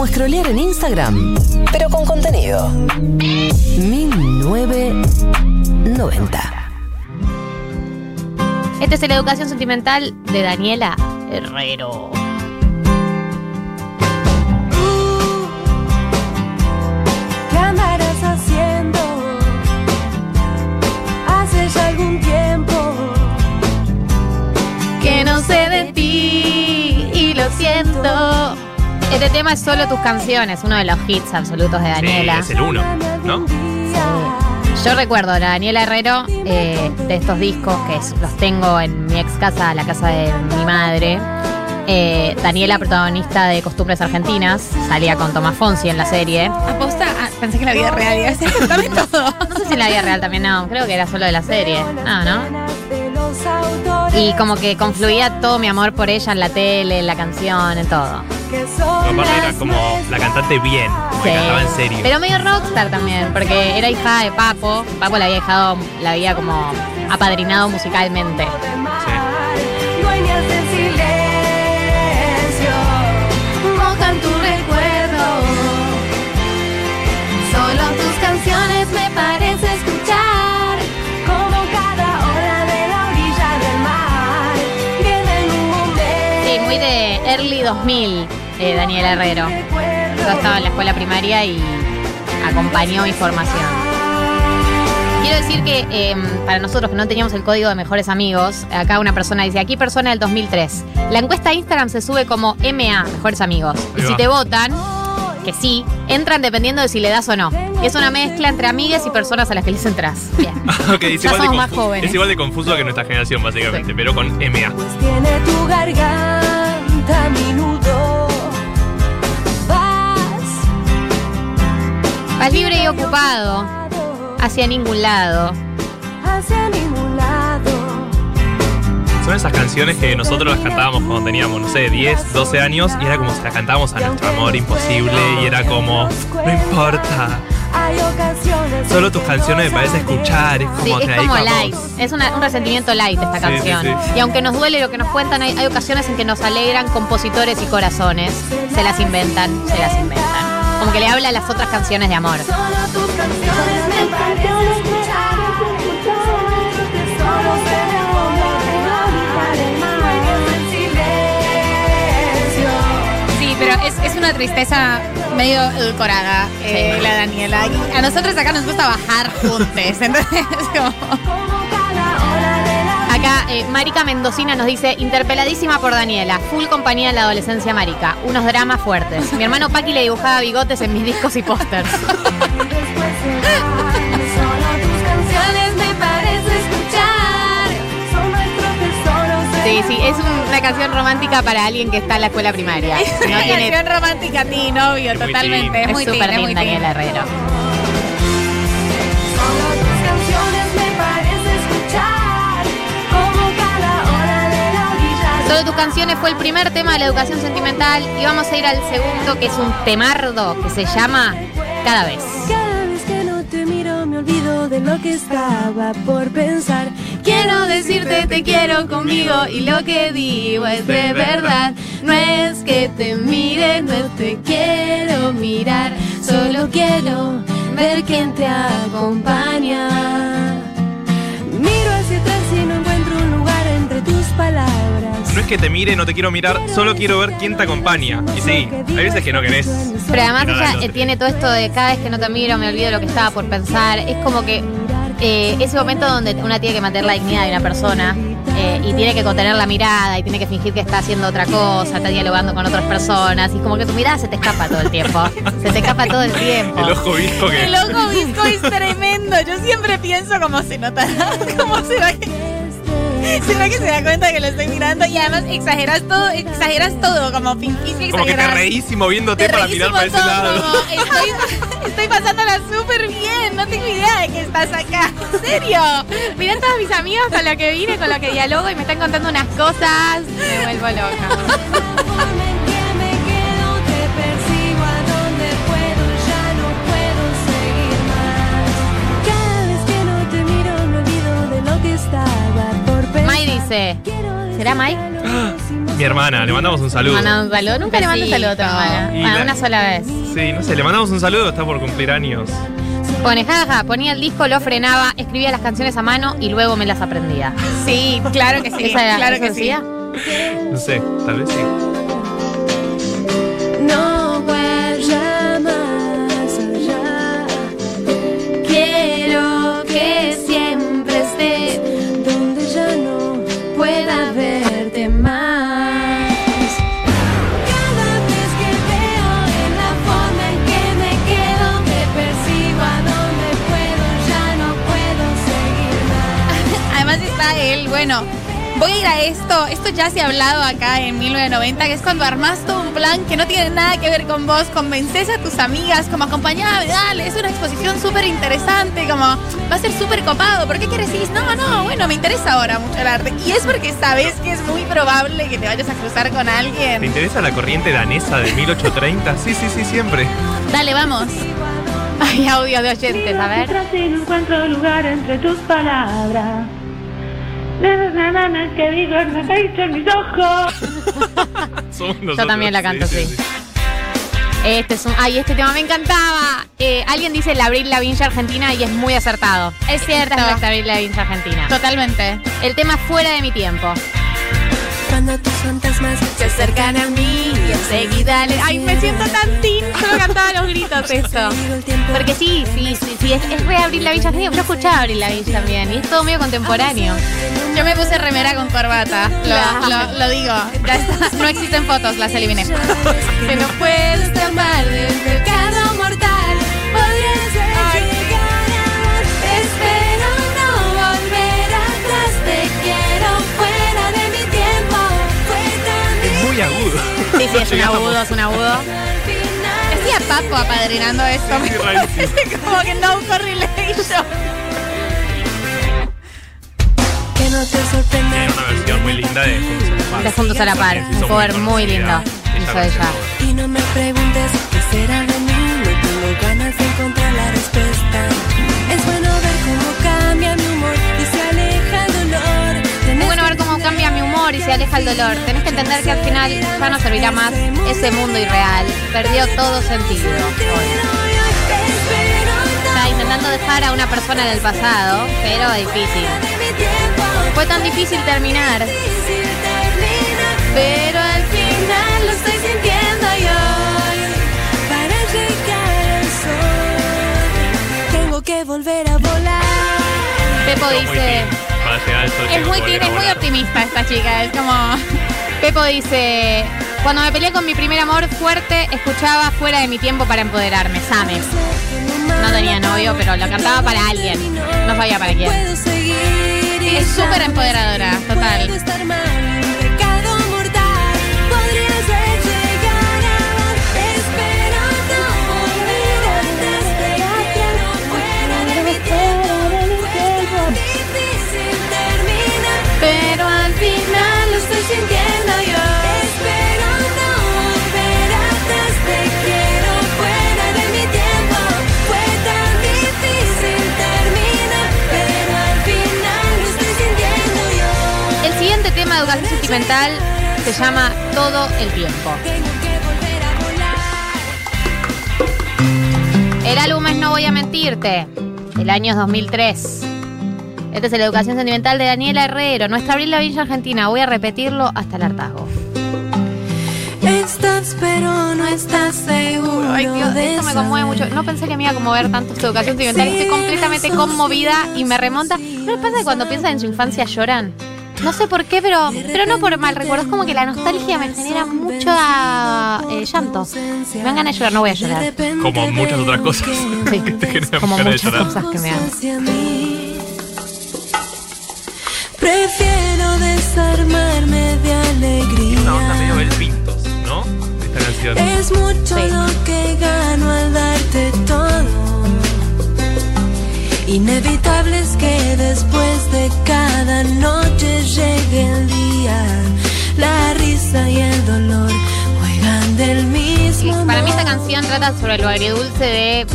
Como scrollear en Instagram, pero con contenido. 1990. Este es la educación sentimental de Daniela Herrero. ¿Qué andarás haciendo? Hace ya algún tiempo Que no sé de ti y lo siento. Este tema es solo tus canciones, uno de los hits absolutos de Daniela. Sí, es el uno, ¿no? Yo recuerdo a la Daniela Herrero eh, de estos discos que es- los tengo en mi ex casa, la casa de mi madre. Eh, Daniela, protagonista de Costumbres Argentinas, salía con Tomás Fonsi en la serie. Aposta, ah, pensé que la vida real iba a ser todo. No sé si en la vida real también, no, creo que era solo de la serie. No, ¿no? los autores Y como que confluía todo mi amor por ella en la tele, en la canción, en todo. Aparte era como la cantante bien, como que Sí. cantaba en serio. Pero medio rockstar también, porque era hija de Papo. Papo la había dejado, la había como apadrinado musicalmente. 2000, eh, Daniela Herrero. Yo estaba en la escuela primaria y acompañó mi formación. Quiero decir que eh, para nosotros que no teníamos el código de mejores amigos, acá una persona dice, aquí persona del 2003. La encuesta a Instagram se sube como MA, mejores amigos. Y si te votan, que sí, entran dependiendo de si le das o no. Es una mezcla entre amigues y personas a las que les entras. Bien. Ok, es, Ya igual de somos más jóvenes. es igual de confuso que nuestra generación, básicamente, Sí. pero con MA. Pues tiene tu garganta mi nudo. Vas Vas libre y ocupado, hacia ningún lado. hacia ningún lado. Son esas canciones que nosotros las cantábamos cuando teníamos, no sé, 10, 12 años y era como si las cantábamos a nuestro amor imposible y era como, no importa, solo tus canciones me parece escuchar, es como Sí, es como light. Es una- un resentimiento light esta canción. sí, sí. Y aunque nos duele lo que nos cuentan, hay, hay ocasiones en que nos alegran compositores y corazones. Se las inventan, se las inventan. Como que le habla a las otras canciones de amor. Solo tus canciones me pero es, es una tristeza medio edulcorada, eh, la Daniela. Y a nosotros acá nos gusta bajar juntes. Entonces, es como. Acá, eh, Marica Mendocina nos dice, interpeladísima por Daniela, full compañía en la adolescencia marica, unos dramas fuertes. Mi hermano Paqui le dibujaba bigotes en mis discos y pósters. Sí, sí, es un- una canción romántica para alguien que está en la escuela primaria. Es una No tiene canción romántica a ti, novio, Es muy totalmente. teen. Es muy súper muy Daniela teen. Herrero. Solo tus canciones me parece escuchar. Como cada hora de la orilla. Solo tus canciones fue el primer tema de la educación sentimental y vamos a ir al segundo que es un temardo que se llama Cada vez. Cada vez que no te miro me olvido de lo que estaba por pensar. Quiero decirte te quiero conmigo y lo que digo es de verdad. No es que te mire, no te quiero mirar. Solo quiero ver quién te acompaña. Miro hacia atrás y no encuentro un lugar entre tus palabras. No es que te mire, no te quiero mirar, solo quiero ver quién te acompaña. Y sí, hay veces que no querés. Pero además ella eh, tiene todo esto de cada vez que no te miro me olvido de lo que estaba por pensar. Es como que eh, ese momento donde una tiene que mantener la dignidad de una persona eh, y tiene que contener la mirada y tiene que fingir que está haciendo otra cosa, está dialogando con otras personas y como que tu mirada se te escapa todo el tiempo. Se te escapa todo el tiempo. El ojo visco que. El ojo visco es tremendo. Yo siempre pienso cómo se nota, cómo será que. ¿Será que se da cuenta que lo estoy mirando? Y además exageras todo, exageras todo, como fingís que Como que te reís y moviéndote Te para mirar para ese lado. como, estoy, estoy pasándola súper bien, no tengo idea de que estás acá. ¿En serio? Mirá todos mis amigos con lo que vine, con lo que dialogo y me están contando unas cosas. Me vuelvo loca. Mai dice, ¿será hicimos Mi hermana, le mandamos un saludo. Mandando un saludo. Nunca le mando un saludo a tu hermana. Y Bueno, la- una sola vez. Sí, no sé, le mandamos un saludo, está por cumplir años. Pone jaja, ponía el disco, lo frenaba, escribía las canciones a mano y luego me las aprendía. Sí, claro que sí. ¿Esa era- claro eso que sí. decía? No sé, tal vez sí. Ya se ha hablado acá en 1990, que es cuando armas todo un plan que no tiene nada que ver con vos, convences a tus amigas, como acompañame, dale, es una exposición súper interesante, como va a ser súper copado, ¿por qué quieres ir? No, no, bueno, me interesa ahora mucho el arte. Y es porque sabes que es muy probable que te vayas a cruzar con ¿Te alguien. interesa la corriente danesa de 1830? Sí, sí, sí, siempre. Dale, vamos. Hay audio de oyentes, a ver. No encuentro lugar entre tus palabras. Na, na, que digo, me caíste en mis ojos. Somos nosotros. también la canto, sí. Este es un. Ay, este tema me encantaba. Eh, alguien dice la Abril Lavigne Argentina y es muy acertado. Es cierto. Esta es nuestra Abril Lavigne Argentina. Totalmente. El tema fuera de mi tiempo. Cuando tus fantasmas se acercan a mí y enseguida les Ay, me siento tan teen, solo cantaba los gritos esto. Porque sí, sí, sí, sí, es, es re Abril Lavigne. Yo escuchaba Abril Lavigne también y es todo medio contemporáneo. Yo me puse remera con corbata, lo, Claro. lo- lo digo. Ya está. No existen fotos, las eliminé. que no del pecado muy agudo. Sí, sí, es un agudo, es un agudo. Decía Papo apadrinando esto. Sí, rarísimo. Como que no correlation. Que no te sorprenda. Tiene una versión muy linda de Juntos a la Par. De Juntos a la Par, Sí, un cover muy lindo. Hizo la ella. Y no me preguntes qué será de mí. No tengo ganas de encontrar la respuesta. Es bueno ver cómo cambia mi humor y se aleja el dolor. Tenés que entender que al final ya no servirá más ese mundo irreal. Perdió todo sentido. hoy. Está intentando dejar a una persona del pasado, pero difícil. Fue tan difícil terminar. Pero al final lo estoy sintiendo y hoy Para llegar al sol Tengo que volver a volar Pepo dice. Teen. Para llegar al sol Es muy a es muy optimista esta chica. Es como. Pepo dice. Cuando me peleé con mi primer amor fuerte, escuchaba fuera de mi tiempo para empoderarme. Same. No tenía novio, pero lo cantaba para alguien. No sabía para quién. Es súper empoderadora, total. Sentimental se llama Todo el tiempo. El álbum es No Voy a Mentirte, del año 2003. Este es el Educación Sentimental de Daniela Herrero, nuestra Abril Villa Argentina. Voy a repetirlo hasta el hartazgo. Estás pero no estás seguro Ay, Dios, esto me conmueve mucho. No pensé que me iba a conmover tanto esta educación sentimental. Estoy completamente conmovida y me remonta. ¿No les pasa que cuando piensan en su infancia lloran? No sé por qué, pero, pero no por mal recuerdo. Es como que la nostalgia me genera mucho ah, eh, llanto. Me dan ganas de llorar, no voy a llorar. Como muchas otras cosas Sí, que te generan como ganas de muchas llorar. cosas que me dan. Prefiero desarmarme de alegría. Una onda medio Bel Pintos, ¿no? Esta canción. Es mucho Sí. lo que gano al darte Inevitable es que después de cada noche llegue el día. La risa y el dolor juegan del mismo Para mí esta canción trata sobre lo agridulce de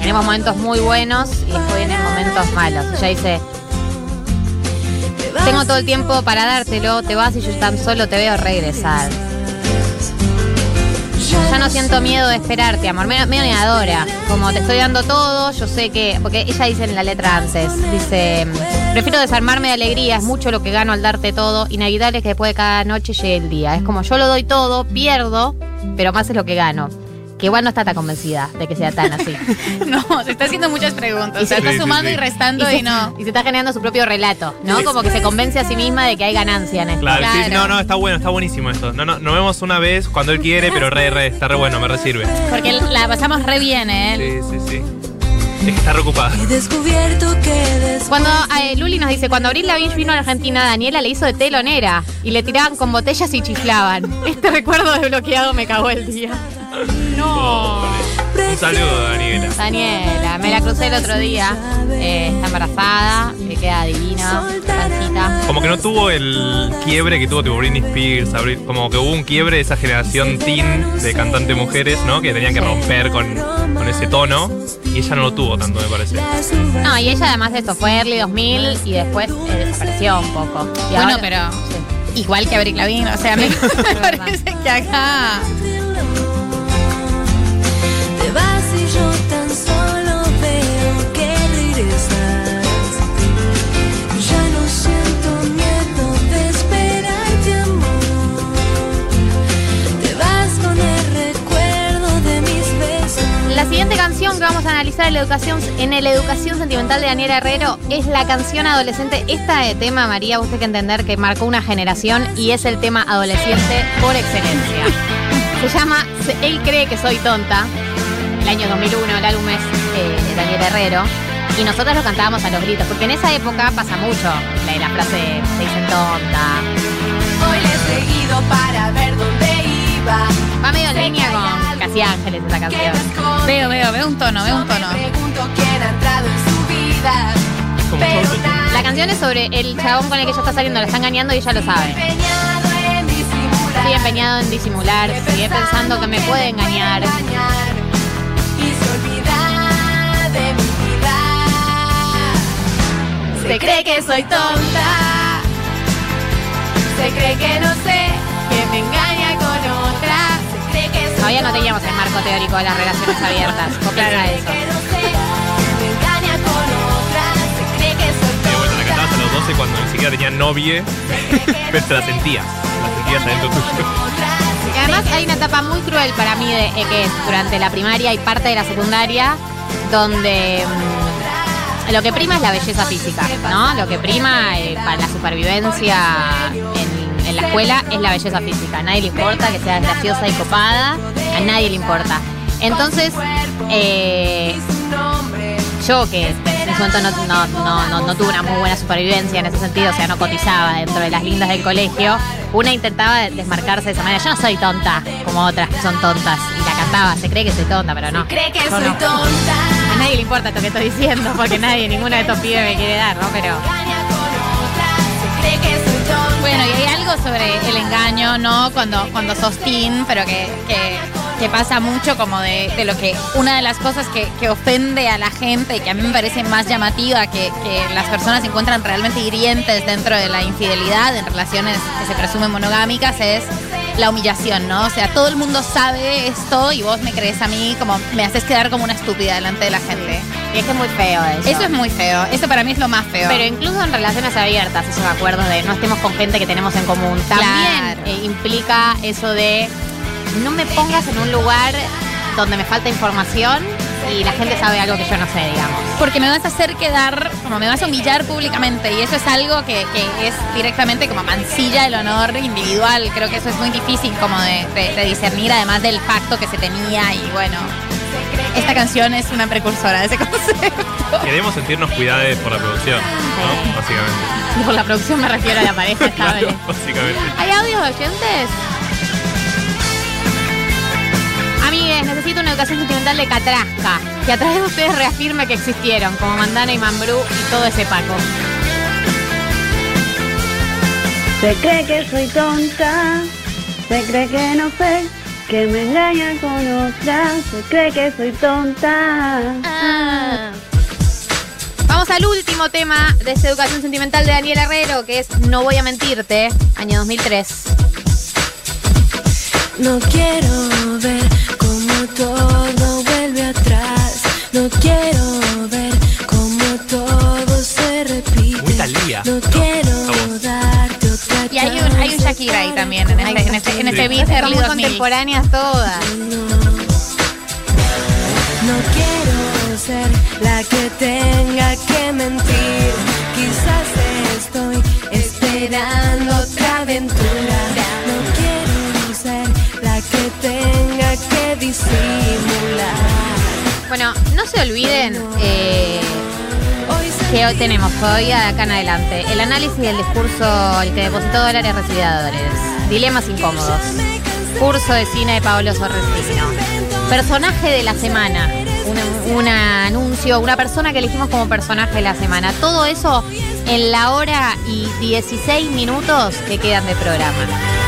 tenemos momentos muy buenos y después vienen momentos malos. Ella dice, Tengo todo el tiempo para dártelo, te vas y yo tan solo te veo regresar. No siento miedo de esperarte, amor. Me, me adora. Como te estoy dando todo, yo sé que. Porque ella dice en la letra antes: dice. Prefiero desarmarme de alegría, es mucho lo que gano al darte todo. Inevitable es que después de cada noche llegue el día. Es como yo lo doy todo, pierdo, pero más es lo que gano. Que igual no está tan convencida de que sea tan así. No, se está haciendo muchas preguntas. Sí, está sí, sumando sí. y restando y, se, no. y se está generando su propio relato, ¿no? Como que se convence a sí misma de que hay ganancia en esto. Claro, sí, sí, Claro. no, no, está bueno, está buenísimo esto. No, no, nos vemos una vez cuando él quiere, pero re, re, está re bueno, me resirve. Porque la pasamos re bien, ¿eh? Sí, sí, sí. Es que está reocupada. He descubierto que después Cuando eh, Luli nos dice, cuando Abril Lavigne vino a Argentina, Daniela le hizo de telonera y le tiraban con botellas y chiflaban. Este recuerdo desbloqueado me cagó el día. Pobre. Un saludo, Daniela. Daniela, me la crucé el otro día. eh, está embarazada, le queda divina, pancita. Como que no tuvo el quiebre que tuvo tipo Britney Spears, como que hubo un quiebre de esa generación teen de cantantes mujeres, ¿no? Que tenían que romper con, con ese tono. Y ella no lo tuvo tanto, me parece. No, y ella además de esto fue early 2000 y después eh, desapareció un poco. Y Bueno, ahora- pero Sí. igual que Abril Lavigne, o sea, me, me parece que acá analizar la educación, en el Educación Sentimental de Daniela Herrero es la canción adolescente. Esta de tema, María, tenés que entender que marcó una generación y es el tema adolescente por excelencia. Se llama Él cree que soy tonta. El año 2001, el álbum es eh, de Daniela Herrero. Y nosotros lo cantábamos a los gritos, porque en esa época pasa mucho la, la frase se dicen tonta. Hoy le he seguido para ver dónde iba. Va medio en línea con Casi Ángeles esa canción. veo, veo, veo un tono, veo un tono. La canción es sobre el chabón con el que ella está saliendo, la está engañando y ella lo sabe. Sigue empeñado en disimular, sigue pensando que me puede engañar. Se cree que soy tonta. Se cree que no sé, que me engaña con otra. Se cree que soy Todavía no teníamos el marco teórico de las relaciones abiertas. ¿Vos pensás eso? que no sé, que me engaña con otra. Se cree que soy Sí, bueno, la tonta. cantabas a los 12 cuando ni siquiera tenía novie, pero te la sentías. La sentías adentro tuyo. Y además hay una etapa muy cruel para mí de, eh, que es durante la primaria y parte de la secundaria, donde mm, lo que prima es la belleza física, ¿no? Lo que prima eh, para la supervivencia en, en la escuela es la belleza física. A nadie le importa que seas graciosa y copada, a nadie le importa. Entonces, eh, yo que en su momento no, no, no, tuve una muy buena supervivencia en ese sentido, o sea, no cotizaba dentro de las lindas del colegio, una intentaba desmarcarse de esa manera. Yo no soy tonta como otras que son tontas. Y la cantaba, se cree que soy tonta, pero no. Cree que soy tonta. Nadie le importa esto que estoy diciendo, porque nadie, ninguno de estos pibes me quiere dar, ¿no? Pero. Bueno, y hay algo sobre el engaño, ¿no? Cuando, cuando sos pero que, que, pasa mucho como de, lo que una de las cosas que, que ofende a la gente y que a mí me parece más llamativa que, que las personas encuentran realmente hirientes dentro de la infidelidad en relaciones que se presumen monogámicas es la humillación, ¿no? O sea, todo el mundo sabe esto y vos me crees a mí como me haces quedar como una estúpida delante de la gente. y es que es muy feo eso. Eso es muy feo, eso para mí es lo más feo. Pero incluso en relaciones abiertas, eso me acuerdo de no estemos con gente que tenemos en común. También Claro. eh, implica eso de no me pongas en un lugar donde me falta información y la gente sabe algo que yo no sé, digamos. Porque me vas a hacer quedar, como me vas a humillar públicamente y eso es algo que, que es directamente como mancilla el honor individual. Creo que eso es muy difícil como de, de- de discernir, además del pacto que se tenía y bueno, esta canción es una precursora de ese concepto. Queremos sentirnos cuidados por la producción, ¿no? Básicamente. Por la producción me refiero a la pareja. Claro, básicamente. ¿Hay audios oyentes? Necesito una educación sentimental de Catrasca, que a través de ustedes reafirme que existieron, como Mandana y Mambrú y todo ese paco. Se cree que soy tonta, se cree que no sé, que me engaña con otra, se cree que soy tonta. Vamos Vamos al último tema de esta educación sentimental de Daniel Herrero, que es No voy a mentirte, año 2003. No quiero ver cómo todo vuelve atrás. No quiero ver cómo todo se repite. Muy No ¿no? quiero darte otra Y hay un, hay un Shakira ahí también en este, en este, en este Sí. beat Son early muy 2000. contemporáneas todas. No quiero ser la que tenga que mentir. Quizás estoy esperando otra aventura. No quiero ser la que tenga Bueno, no se olviden eh, que hoy tenemos todavía acá en adelante el análisis del discurso el que depositó dólares residadores, dilemas incómodos, curso de cine de Pablo Sorrentino, personaje de la semana, un, un anuncio, una persona que elegimos como personaje de la semana, todo eso en la hora y 16 minutos que quedan de programa.